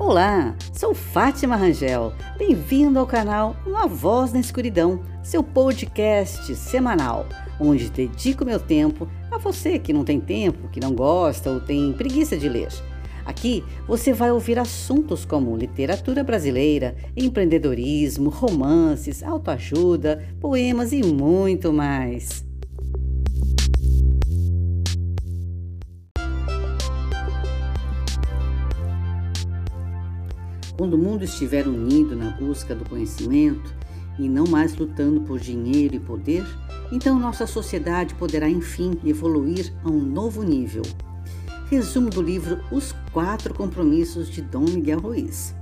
Olá, sou Fátima Rangel. Bem-vindo ao canal Uma Voz na Escuridão, seu podcast semanal, onde dedico meu tempo a você que não tem tempo, que não gosta ou tem preguiça de ler. Aqui você vai ouvir assuntos como literatura brasileira, empreendedorismo, romances, autoajuda, poemas e muito mais. Quando o mundo estiver unido na busca do conhecimento e não mais lutando por dinheiro e poder, então nossa sociedade poderá enfim evoluir a um novo nível. Resumo do livro Os Quatro Compromissos de Dom Miguel Ruiz.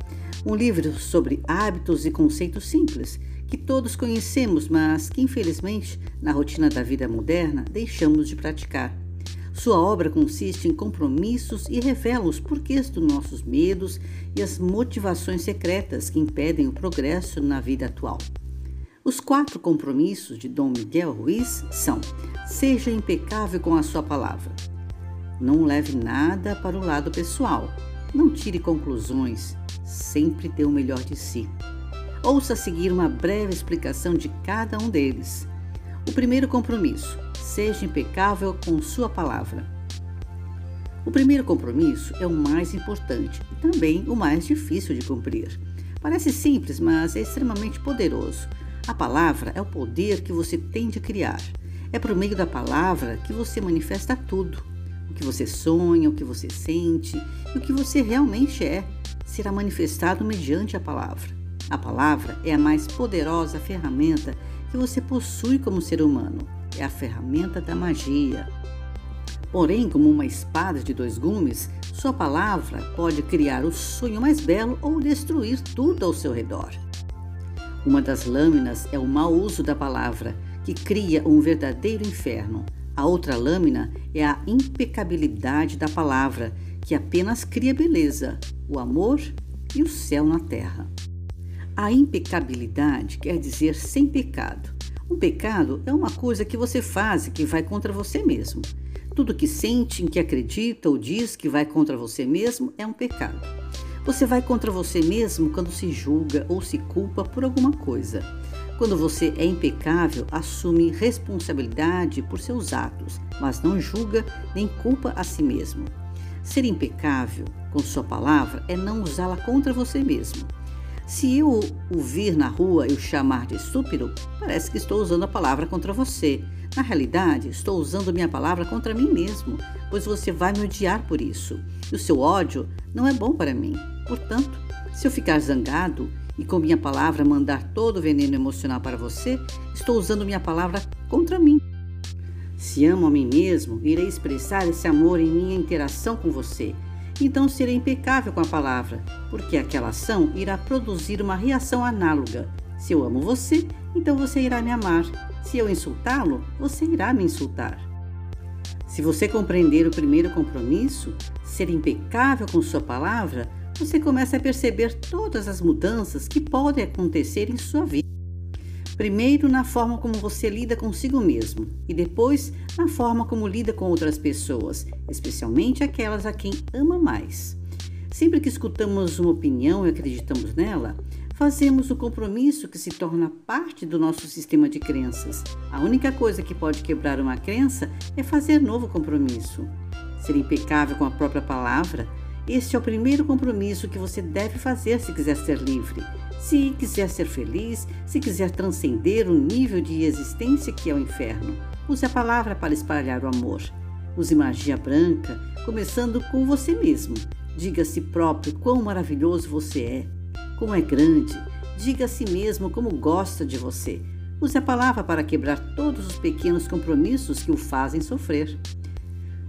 Um livro sobre hábitos e conceitos simples que todos conhecemos, mas que infelizmente, na rotina da vida moderna, deixamos de praticar. Sua obra consiste em compromissos e revela os porquês dos nossos medos e as motivações secretas que impedem o progresso na vida atual. Os quatro compromissos de Dom Miguel Ruiz são: seja impecável com a sua palavra. Não leve nada para o lado pessoal. Não tire conclusões. Sempre dê o melhor de si. Ouça a seguir uma breve explicação de cada um deles. O primeiro compromisso: seja impecável com sua palavra. O primeiro compromisso é o mais importante e também o mais difícil de cumprir. Parece simples, mas é extremamente poderoso. A palavra é o poder que você tem de criar. É por meio da palavra que você manifesta tudo. O que você sonha, o que você sente e o que você realmente é será manifestado mediante a palavra. A palavra é a mais poderosa ferramenta que você possui como ser humano é a ferramenta da magia. Porém, como uma espada de dois gumes, sua palavra pode criar o sonho mais belo ou destruir tudo ao seu redor. Uma das lâminas é o mau uso da palavra, que cria um verdadeiro inferno. A outra lâmina é a impecabilidade da palavra, que apenas cria beleza, o amor e o céu na terra. A impecabilidade quer dizer sem pecado. Um pecado é uma coisa que você faz e que vai contra você mesmo. Tudo que sente, em que acredita ou diz que vai contra você mesmo é um pecado. Você vai contra você mesmo quando se julga ou se culpa por alguma coisa. Quando você é impecável, assume responsabilidade por seus atos, mas não julga nem culpa a si mesmo. Ser impecável com sua palavra é não usá-la contra você mesmo. Se eu o vir na rua e o chamar de estúpido, parece que estou usando a palavra contra você. Na realidade, estou usando minha palavra contra mim mesmo, pois você vai me odiar por isso. E o seu ódio não é bom para mim. Portanto, se eu ficar zangado e com minha palavra mandar todo o veneno emocional para você, estou usando minha palavra contra mim. Se amo a mim mesmo, irei expressar esse amor em minha interação com você então serei impecável com a palavra, porque aquela ação irá produzir uma reação análoga. Se eu amo você, então você irá me amar. Se eu insultá-lo, você irá me insultar. Se você compreender o primeiro compromisso, ser impecável com sua palavra, você começa a perceber todas as mudanças que podem acontecer em sua vida. Primeiro, na forma como você lida consigo mesmo, e depois, na forma como lida com outras pessoas, especialmente aquelas a quem ama mais. Sempre que escutamos uma opinião e acreditamos nela, fazemos o compromisso que se torna parte do nosso sistema de crenças. A única coisa que pode quebrar uma crença é fazer novo compromisso. Ser impecável com a própria palavra, este é o primeiro compromisso que você deve fazer se quiser ser livre se quiser ser feliz, se quiser transcender o nível de existência que é o inferno, use a palavra para espalhar o amor. Use magia branca, começando com você mesmo. Diga a si próprio quão maravilhoso você é, como é grande. Diga a si mesmo como gosta de você. Use a palavra para quebrar todos os pequenos compromissos que o fazem sofrer.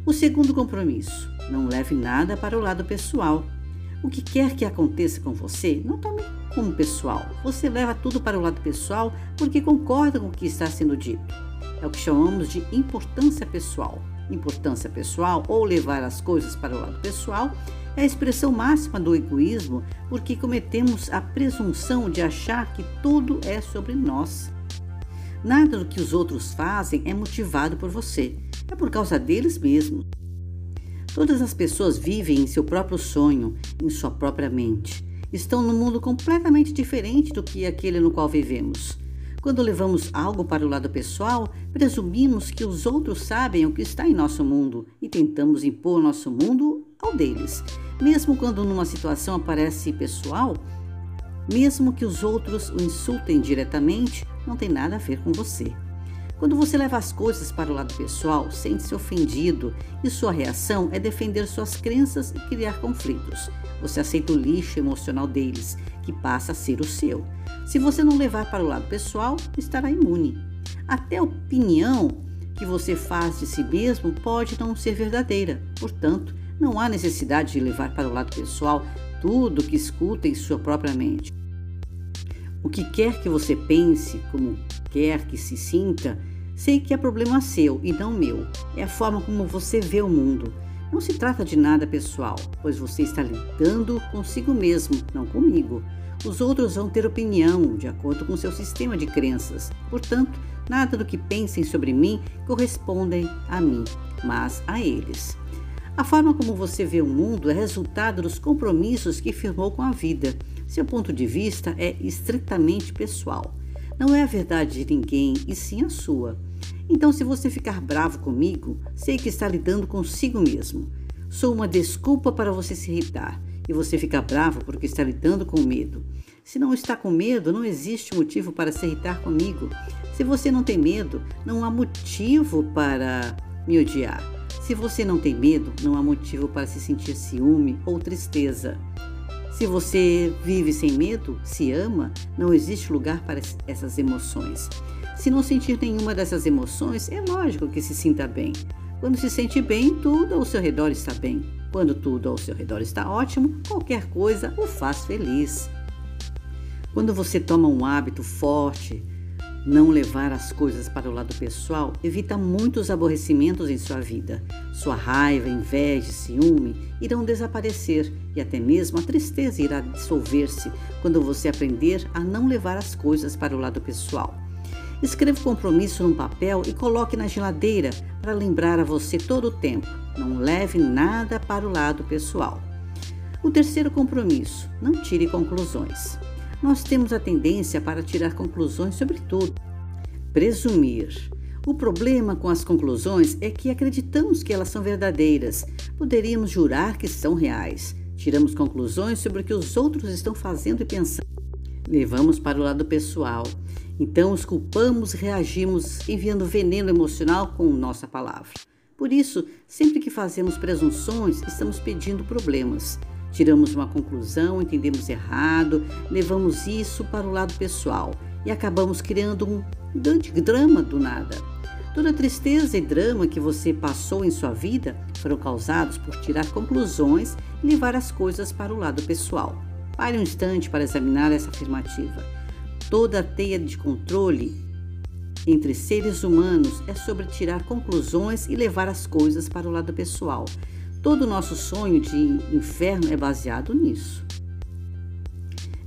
O segundo compromisso: não leve nada para o lado pessoal. O que quer que aconteça com você, não tome como pessoal. Você leva tudo para o lado pessoal porque concorda com o que está sendo dito. É o que chamamos de importância pessoal. Importância pessoal ou levar as coisas para o lado pessoal é a expressão máxima do egoísmo porque cometemos a presunção de achar que tudo é sobre nós. Nada do que os outros fazem é motivado por você, é por causa deles mesmos. Todas as pessoas vivem em seu próprio sonho, em sua própria mente. Estão num mundo completamente diferente do que aquele no qual vivemos. Quando levamos algo para o lado pessoal, presumimos que os outros sabem o que está em nosso mundo e tentamos impor nosso mundo ao deles. Mesmo quando numa situação aparece pessoal, mesmo que os outros o insultem diretamente, não tem nada a ver com você. Quando você leva as coisas para o lado pessoal, sente-se ofendido e sua reação é defender suas crenças e criar conflitos. Você aceita o lixo emocional deles, que passa a ser o seu. Se você não levar para o lado pessoal, estará imune. Até a opinião que você faz de si mesmo pode não ser verdadeira. Portanto, não há necessidade de levar para o lado pessoal tudo que escuta em sua própria mente. O que quer que você pense, como quer que se sinta, Sei que é problema seu e não meu. É a forma como você vê o mundo. Não se trata de nada pessoal, pois você está lidando consigo mesmo, não comigo. Os outros vão ter opinião de acordo com seu sistema de crenças. Portanto, nada do que pensem sobre mim correspondem a mim, mas a eles. A forma como você vê o mundo é resultado dos compromissos que firmou com a vida. Seu ponto de vista é estritamente pessoal. Não é a verdade de ninguém, e sim a sua. Então, se você ficar bravo comigo, sei que está lidando consigo mesmo. Sou uma desculpa para você se irritar e você fica bravo porque está lidando com medo. Se não está com medo, não existe motivo para se irritar comigo. Se você não tem medo, não há motivo para me odiar. Se você não tem medo, não há motivo para se sentir ciúme ou tristeza. Se você vive sem medo, se ama, não existe lugar para essas emoções. Se não sentir nenhuma dessas emoções, é lógico que se sinta bem. Quando se sente bem, tudo ao seu redor está bem. Quando tudo ao seu redor está ótimo, qualquer coisa o faz feliz. Quando você toma um hábito forte, não levar as coisas para o lado pessoal evita muitos aborrecimentos em sua vida. Sua raiva, inveja, ciúme irão desaparecer e até mesmo a tristeza irá dissolver-se quando você aprender a não levar as coisas para o lado pessoal. Escreva o compromisso num papel e coloque na geladeira para lembrar a você todo o tempo. Não leve nada para o lado pessoal. O terceiro compromisso: não tire conclusões. Nós temos a tendência para tirar conclusões sobre tudo. Presumir. O problema com as conclusões é que acreditamos que elas são verdadeiras. Poderíamos jurar que são reais. Tiramos conclusões sobre o que os outros estão fazendo e pensando. Levamos para o lado pessoal então os culpamos e reagimos enviando veneno emocional com nossa palavra. Por isso, sempre que fazemos presunções, estamos pedindo problemas. Tiramos uma conclusão, entendemos errado, levamos isso para o lado pessoal e acabamos criando um grande drama do nada. Toda tristeza e drama que você passou em sua vida foram causados por tirar conclusões e levar as coisas para o lado pessoal. Pare um instante para examinar essa afirmativa. Toda a teia de controle entre seres humanos é sobre tirar conclusões e levar as coisas para o lado pessoal. Todo o nosso sonho de inferno é baseado nisso.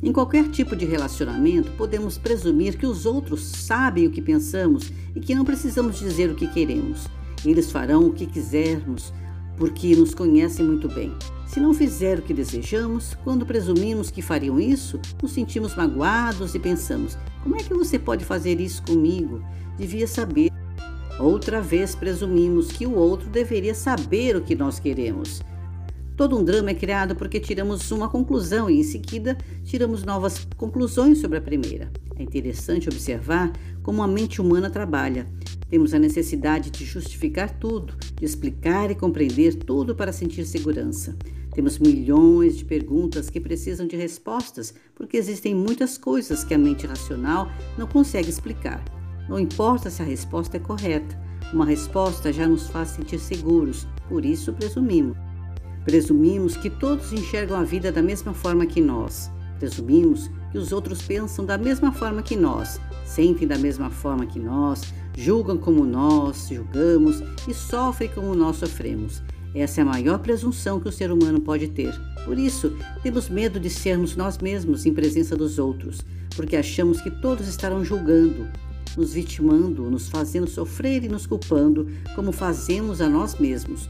Em qualquer tipo de relacionamento, podemos presumir que os outros sabem o que pensamos e que não precisamos dizer o que queremos. Eles farão o que quisermos, porque nos conhecem muito bem. Se não fizer o que desejamos, quando presumimos que fariam isso, nos sentimos magoados e pensamos: como é que você pode fazer isso comigo? Devia saber. Outra vez presumimos que o outro deveria saber o que nós queremos. Todo um drama é criado porque tiramos uma conclusão e, em seguida, tiramos novas conclusões sobre a primeira. É interessante observar como a mente humana trabalha. Temos a necessidade de justificar tudo, de explicar e compreender tudo para sentir segurança. Temos milhões de perguntas que precisam de respostas, porque existem muitas coisas que a mente racional não consegue explicar. Não importa se a resposta é correta, uma resposta já nos faz sentir seguros, por isso presumimos. Presumimos que todos enxergam a vida da mesma forma que nós. Presumimos que os outros pensam da mesma forma que nós, sentem da mesma forma que nós, julgam como nós julgamos e sofrem como nós sofremos. Essa é a maior presunção que o ser humano pode ter. Por isso, temos medo de sermos nós mesmos em presença dos outros, porque achamos que todos estarão julgando, nos vitimando, nos fazendo sofrer e nos culpando, como fazemos a nós mesmos.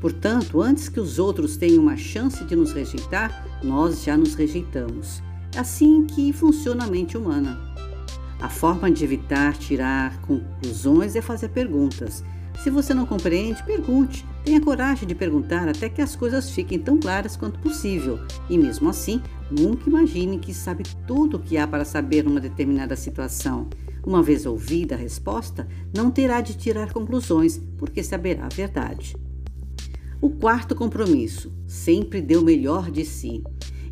Portanto, antes que os outros tenham uma chance de nos rejeitar, nós já nos rejeitamos. É assim que funciona a mente humana. A forma de evitar tirar conclusões é fazer perguntas. Se você não compreende, pergunte. Tenha coragem de perguntar até que as coisas fiquem tão claras quanto possível. E mesmo assim, nunca imagine que sabe tudo o que há para saber numa determinada situação. Uma vez ouvida a resposta, não terá de tirar conclusões, porque saberá a verdade. O quarto compromisso: sempre dê o melhor de si.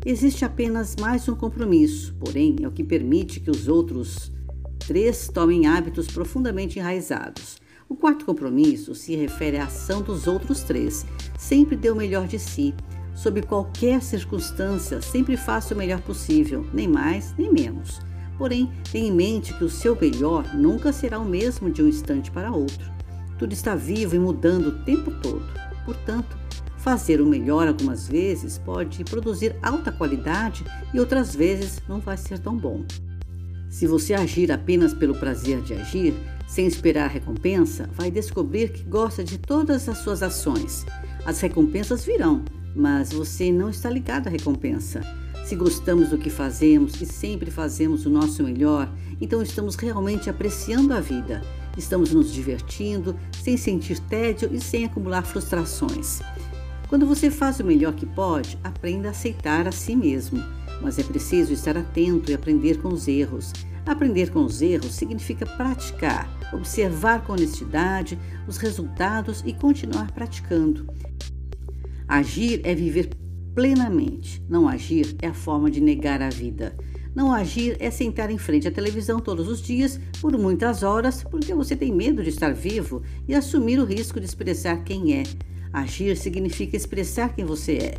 Existe apenas mais um compromisso, porém é o que permite que os outros três tomem hábitos profundamente enraizados. O quarto compromisso se refere à ação dos outros três. Sempre dê o melhor de si. Sob qualquer circunstância, sempre faça o melhor possível, nem mais nem menos. Porém, tenha em mente que o seu melhor nunca será o mesmo de um instante para outro. Tudo está vivo e mudando o tempo todo. Portanto, fazer o melhor algumas vezes pode produzir alta qualidade e outras vezes não vai ser tão bom. Se você agir apenas pelo prazer de agir, sem esperar recompensa, vai descobrir que gosta de todas as suas ações. As recompensas virão, mas você não está ligado à recompensa. Se gostamos do que fazemos e sempre fazemos o nosso melhor, então estamos realmente apreciando a vida. Estamos nos divertindo, sem sentir tédio e sem acumular frustrações. Quando você faz o melhor que pode, aprenda a aceitar a si mesmo mas é preciso estar atento e aprender com os erros. Aprender com os erros significa praticar, observar com honestidade os resultados e continuar praticando. Agir é viver plenamente. Não agir é a forma de negar a vida. Não agir é sentar em frente à televisão todos os dias por muitas horas porque você tem medo de estar vivo e assumir o risco de expressar quem é. Agir significa expressar quem você é.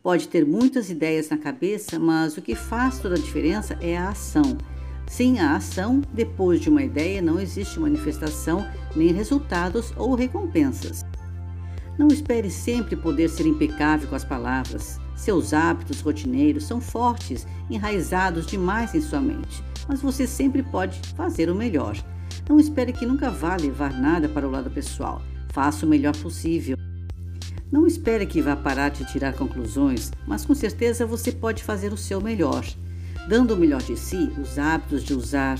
Pode ter muitas ideias na cabeça, mas o que faz toda a diferença é a ação. Sem a ação, depois de uma ideia não existe manifestação, nem resultados ou recompensas. Não espere sempre poder ser impecável com as palavras. Seus hábitos rotineiros são fortes, enraizados demais em sua mente, mas você sempre pode fazer o melhor. Não espere que nunca vá levar nada para o lado pessoal. Faça o melhor possível. Não espere que vá parar de tirar conclusões, mas com certeza você pode fazer o seu melhor. Dando o melhor de si, os hábitos de usar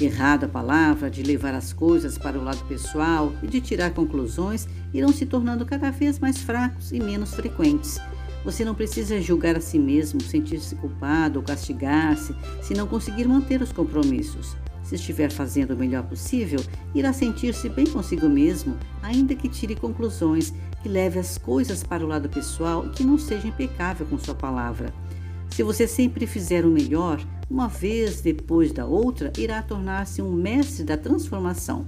errado a palavra, de levar as coisas para o lado pessoal e de tirar conclusões irão se tornando cada vez mais fracos e menos frequentes. Você não precisa julgar a si mesmo, sentir-se culpado ou castigar-se se não conseguir manter os compromissos. Se estiver fazendo o melhor possível, irá sentir-se bem consigo mesmo, ainda que tire conclusões que leve as coisas para o lado pessoal e que não seja impecável com sua palavra. Se você sempre fizer o melhor, uma vez depois da outra, irá tornar-se um mestre da transformação.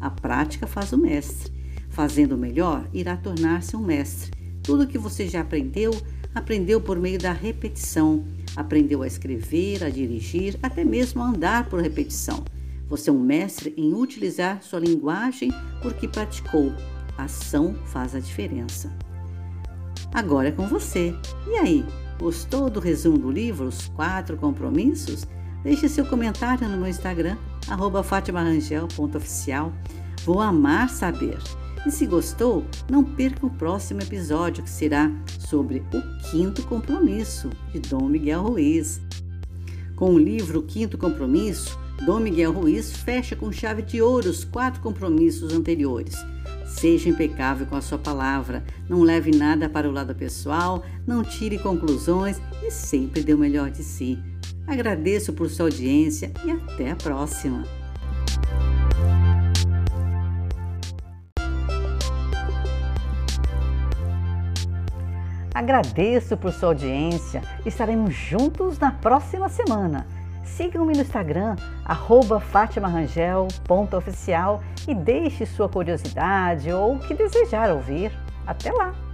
A prática faz o mestre. Fazendo o melhor, irá tornar-se um mestre. Tudo que você já aprendeu, aprendeu por meio da repetição. Aprendeu a escrever, a dirigir, até mesmo a andar por repetição. Você é um mestre em utilizar sua linguagem porque praticou, ação faz a diferença. Agora é com você. E aí, gostou do resumo do livro Os Quatro Compromissos? Deixe seu comentário no meu Instagram, fatimarangel.oficial. Vou amar saber. E se gostou, não perca o próximo episódio que será sobre o quinto compromisso de Dom Miguel Ruiz. Com o livro Quinto Compromisso, Dom Miguel Ruiz fecha com chave de ouro os quatro compromissos anteriores Seja impecável com a sua palavra, não leve nada para o lado pessoal, não tire conclusões e sempre dê o melhor de si. Agradeço por sua audiência e até a próxima. Agradeço por sua audiência. Estaremos juntos na próxima semana. Sigam-me no Instagram, fatimarangel.oficial e deixe sua curiosidade ou o que desejar ouvir. Até lá!